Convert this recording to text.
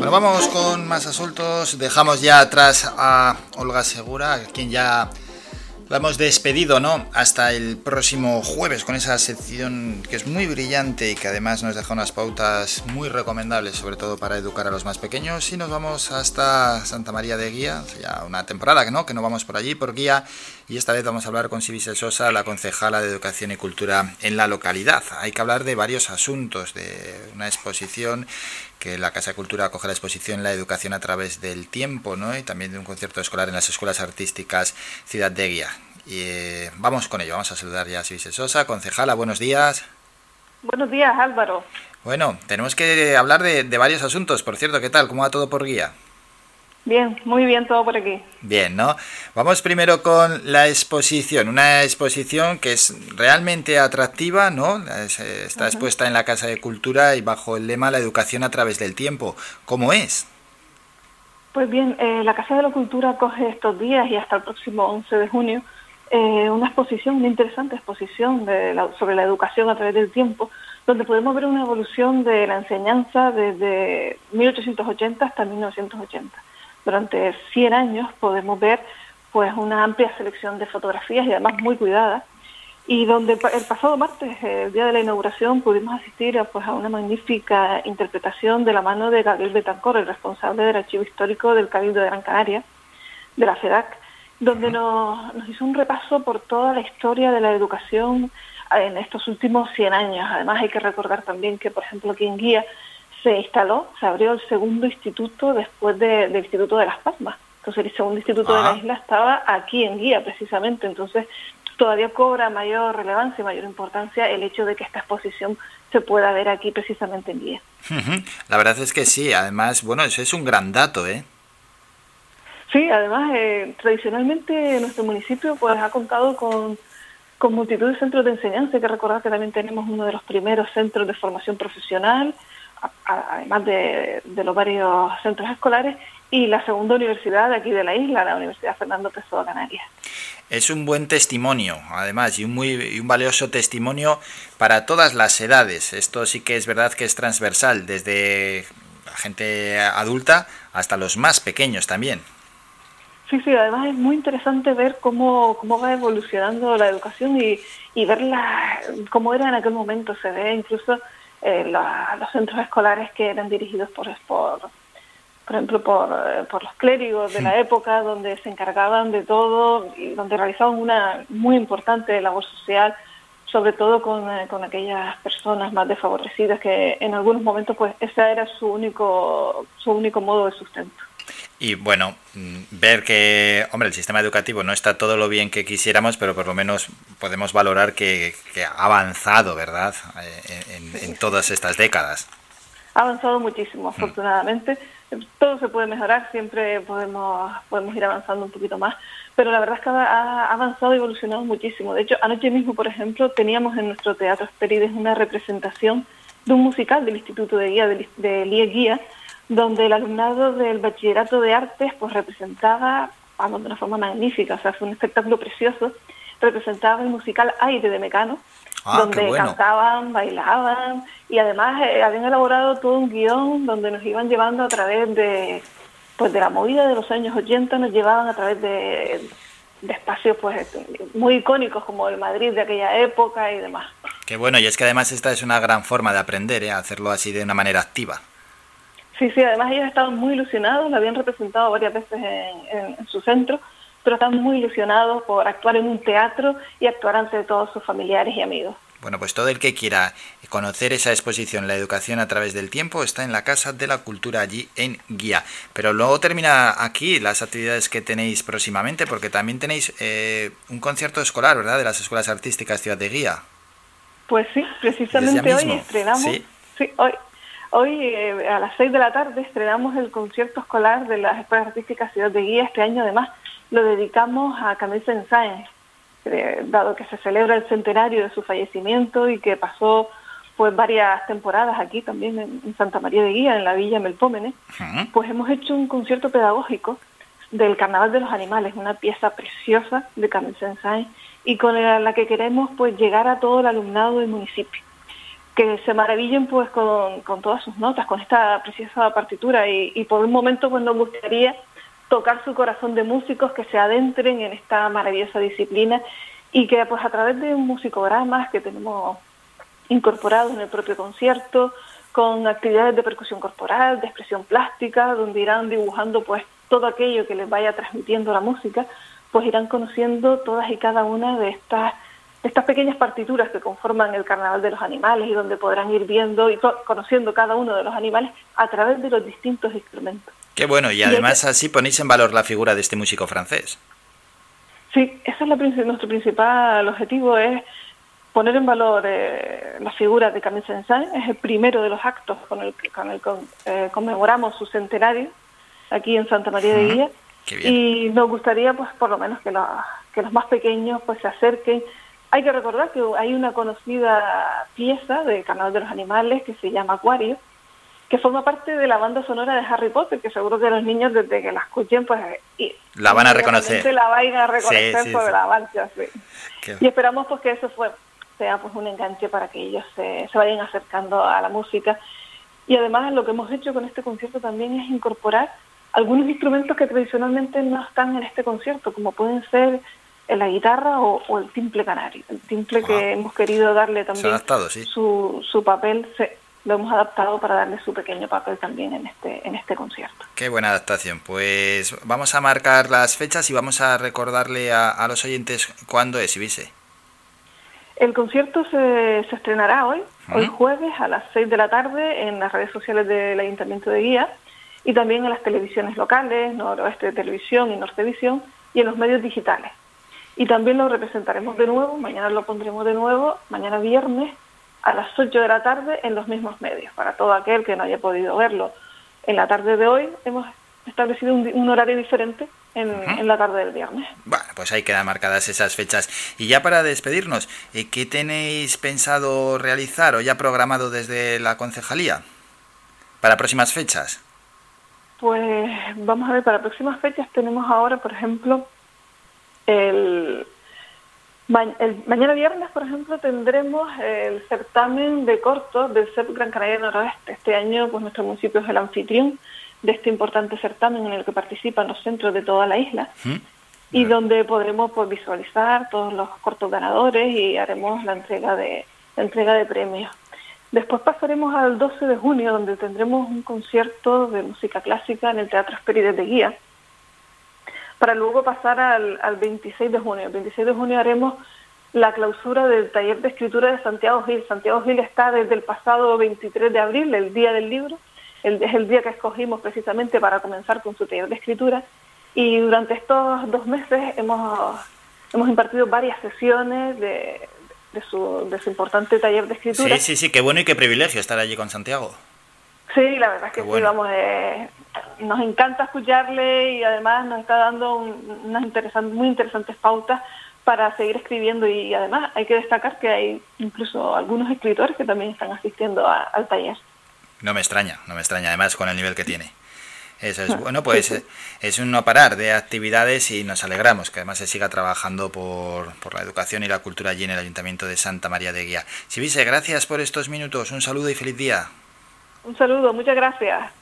Bueno, vamos con más asuntos. Dejamos ya atrás a Olga Segura, quien ya la hemos despedido, ¿no? Hasta el próximo jueves con esa sección que es muy brillante y que además nos deja unas pautas muy recomendables, sobre todo para educar a los más pequeños. Y nos vamos hasta Santa María de Guía, ya una temporada que no, que no vamos por allí, por Guía. Y esta vez vamos a hablar con Sibisel Sosa, la concejala de Educación y Cultura en la localidad. Hay que hablar de varios asuntos, de una exposición que la Casa de Cultura acoge la exposición La Educación a través del tiempo, ¿no? Y también de un concierto escolar en las escuelas artísticas Ciudad de Guía. Y eh, vamos con ello, vamos a saludar ya a Sibise Sosa, concejala, buenos días. Buenos días, Álvaro. Bueno, tenemos que hablar de, de varios asuntos, por cierto, ¿qué tal? ¿Cómo va todo por Guía? Bien, muy bien todo por aquí. Bien, ¿no? Vamos primero con la exposición, una exposición que es realmente atractiva, ¿no? Está expuesta en la Casa de Cultura y bajo el lema La educación a través del tiempo. ¿Cómo es? Pues bien, eh, la Casa de la Cultura coge estos días y hasta el próximo 11 de junio eh, una exposición, una interesante exposición de sobre la educación a través del tiempo, donde podemos ver una evolución de la enseñanza desde 1880 hasta 1980 durante 100 años podemos ver pues una amplia selección de fotografías y además muy cuidadas y donde el pasado martes, el día de la inauguración, pudimos asistir a, pues, a una magnífica interpretación de la mano de Gabriel Betancor, el responsable del archivo histórico del Cabildo de Gran Canaria, de la FEDAC, donde nos, nos hizo un repaso por toda la historia de la educación en estos últimos 100 años. Además hay que recordar también que, por ejemplo, aquí en Guía se instaló, se abrió el segundo instituto después del Instituto de Las Palmas. Entonces el segundo instituto de la ah. isla estaba aquí en Guía precisamente. Entonces todavía cobra mayor relevancia y mayor importancia el hecho de que esta exposición se pueda ver aquí precisamente en Guía. La verdad es que sí, además, bueno, eso es un gran dato, ¿eh? Sí, además, eh, tradicionalmente nuestro municipio pues ha contado con, con multitud de centros de enseñanza. Hay que recordar que también tenemos uno de los primeros centros de formación profesional, además de, los varios centros escolares, y la segunda universidad de aquí de la isla, la Universidad Fernando Pessoa Canarias. Es un buen testimonio, además, y un muy un valioso testimonio para todas las edades. Esto sí que es verdad que es transversal, desde la gente adulta hasta los más pequeños también. Sí, sí, además es muy interesante ver cómo, cómo va evolucionando la educación y, y verla cómo era en aquel momento. Se ve incluso eh, los centros escolares que eran dirigidos por, por, por ejemplo, por, eh, por los clérigos de la época, donde se encargaban de todo y donde realizaban una muy importante labor social, sobre todo con, eh, con aquellas personas más desfavorecidas que en algunos momentos pues ese era su único, su único modo de sustento. Y bueno, mm, ver que, hombre, el sistema educativo no está todo lo bien que quisiéramos, pero por lo menos podemos valorar que, ha avanzado, ¿verdad?, eh, en, todas estas décadas. Ha avanzado muchísimo, mm. afortunadamente. Todo se puede mejorar, siempre podemos, podemos ir avanzando un poquito más, pero la verdad es que ha avanzado y evolucionado muchísimo. De hecho, anoche mismo, por ejemplo, teníamos en nuestro Teatro Esperides una representación de un musical del Instituto de Guía, de, de Guía, donde el alumnado del bachillerato de artes pues representaba, vamos, de una forma magnífica, o sea, fue un espectáculo precioso, representaba el musical Aire de Mecano, ah, donde cantaban, bailaban y además eh, habían elaborado todo un guion donde nos iban llevando a través de pues de la movida de los años 80, nos llevaban a través de, espacios pues muy icónicos como el Madrid de aquella época y demás. Qué bueno, y es que además esta es una gran forma de aprender, ¿eh? hacerlo así de una manera activa. Sí, sí, además ellos estaban muy ilusionados, lo habían representado varias veces en, su centro, pero estaban muy ilusionados por actuar en un teatro y actuar ante todos sus familiares y amigos. Bueno, pues todo el que quiera conocer esa exposición, la educación a través del tiempo, está en la Casa de la Cultura allí en Guía. Pero luego termina aquí las actividades que tenéis próximamente, porque también tenéis eh, un concierto escolar, ¿verdad?, de las escuelas artísticas Ciudad de Guía. Pues sí, precisamente hoy estrenamos. ¿Sí? sí, hoy Hoy eh, a las 6 de la tarde estrenamos el concierto escolar de las Escuelas Artísticas Ciudad de Guía. Este año además lo dedicamos a Camille Saint-Saëns, dado que se celebra el centenario de su fallecimiento y que pasó pues varias temporadas aquí también en, Santa María de Guía, en la Villa Melpómene, pues hemos hecho un concierto pedagógico del Carnaval de los Animales, una pieza preciosa de Camille Saint-Saëns y con la, que queremos pues llegar a todo el alumnado del municipio. Que se maravillen pues con, todas sus notas, con esta preciosa partitura y, por un momento pues nos gustaría tocar su corazón de músicos que se adentren en esta maravillosa disciplina y que pues a través de un musicogramas que tenemos incorporados en el propio concierto, con actividades de percusión corporal, de expresión plástica, donde irán dibujando pues todo aquello que les vaya transmitiendo la música, pues irán conociendo todas y cada una de estas estas pequeñas partituras que conforman el Carnaval de los Animales y donde podrán ir viendo y conociendo cada uno de los animales a través de los distintos instrumentos. Qué bueno, y además así ponéis en valor la figura de este músico francés. Sí, ese es la, nuestro principal objetivo, es poner en valor eh, la figura de Camille Saint-Saëns, es el primero de los actos con el que eh, conmemoramos su centenario aquí en Santa María de Guía. Y nos gustaría, pues, por lo menos que, que los más pequeños pues se acerquen hay que recordar que hay una conocida pieza de Canal de los Animales que se llama Acuario, que forma parte de la banda sonora de Harry Potter, que seguro que los niños desde que la escuchen, pues... la van a reconocer. La van a reconocer por la marcha, sí. Y esperamos pues que eso fue, sea pues un enganche para que ellos se, se vayan acercando a la música. Y además lo que hemos hecho con este concierto también es incorporar algunos instrumentos que tradicionalmente no están en este concierto, como pueden ser la guitarra o, el timple canario. El timple que hemos querido darle también su, su papel, se, lo hemos adaptado para darle su pequeño papel también en este, en este concierto. Qué buena adaptación. Pues vamos a marcar las fechas y vamos a recordarle a, los oyentes cuándo es, Ibise. El concierto se, se estrenará hoy, hoy jueves a las 6 de la tarde en las redes sociales del Ayuntamiento de Guía y también en las televisiones locales, Noroeste Televisión y Nortevisión y en los medios digitales y también lo representaremos de nuevo, mañana lo pondremos de nuevo, mañana viernes a las 8 de la tarde en los mismos medios, para todo aquel que no haya podido verlo. En la tarde de hoy hemos establecido un, horario diferente en, la tarde del viernes. Bueno, pues ahí quedan marcadas esas fechas. Y ya para despedirnos, eh, ¿qué tenéis pensado realizar o ya programado desde la concejalía para próximas fechas? Pues vamos a ver, para próximas fechas tenemos ahora, por ejemplo, el, mañana viernes, por ejemplo, tendremos el certamen de cortos del CEP Gran Canaria Noroeste. Este año, pues nuestro municipio es el anfitrión de este importante certamen en el que participan los centros de toda la isla y donde podremos pues, visualizar todos los cortos ganadores y haremos la entrega de la entrega de premios. Después pasaremos al 12 de junio, donde tendremos un concierto de música clásica en el Teatro Esperides de Guía para luego pasar al, 26 de junio. El 26 de junio haremos la clausura del taller de escritura de Santiago Gil. Santiago Gil está desde el pasado 23 de abril, el día del libro, es el día que escogimos precisamente para comenzar con su taller de escritura y durante estos dos meses hemos, hemos impartido varias sesiones de, su, de su importante taller de escritura. Sí, sí, sí, qué bueno y qué privilegio estar allí con Santiago. Sí, la verdad es que sí, vamos, eh, nos encanta escucharle y además nos está dando unas muy interesantes pautas para seguir escribiendo y además hay que destacar que hay incluso algunos escritores que también están asistiendo al taller. No me extraña, no me extraña, además con el nivel que tiene. Eso es bueno, pues es un no parar de actividades y nos alegramos que además se siga trabajando por, por la educación y la cultura allí en el Ayuntamiento de Santa María de Guía. Sibise, gracias por estos minutos, un saludo y feliz día. Un saludo, muchas gracias.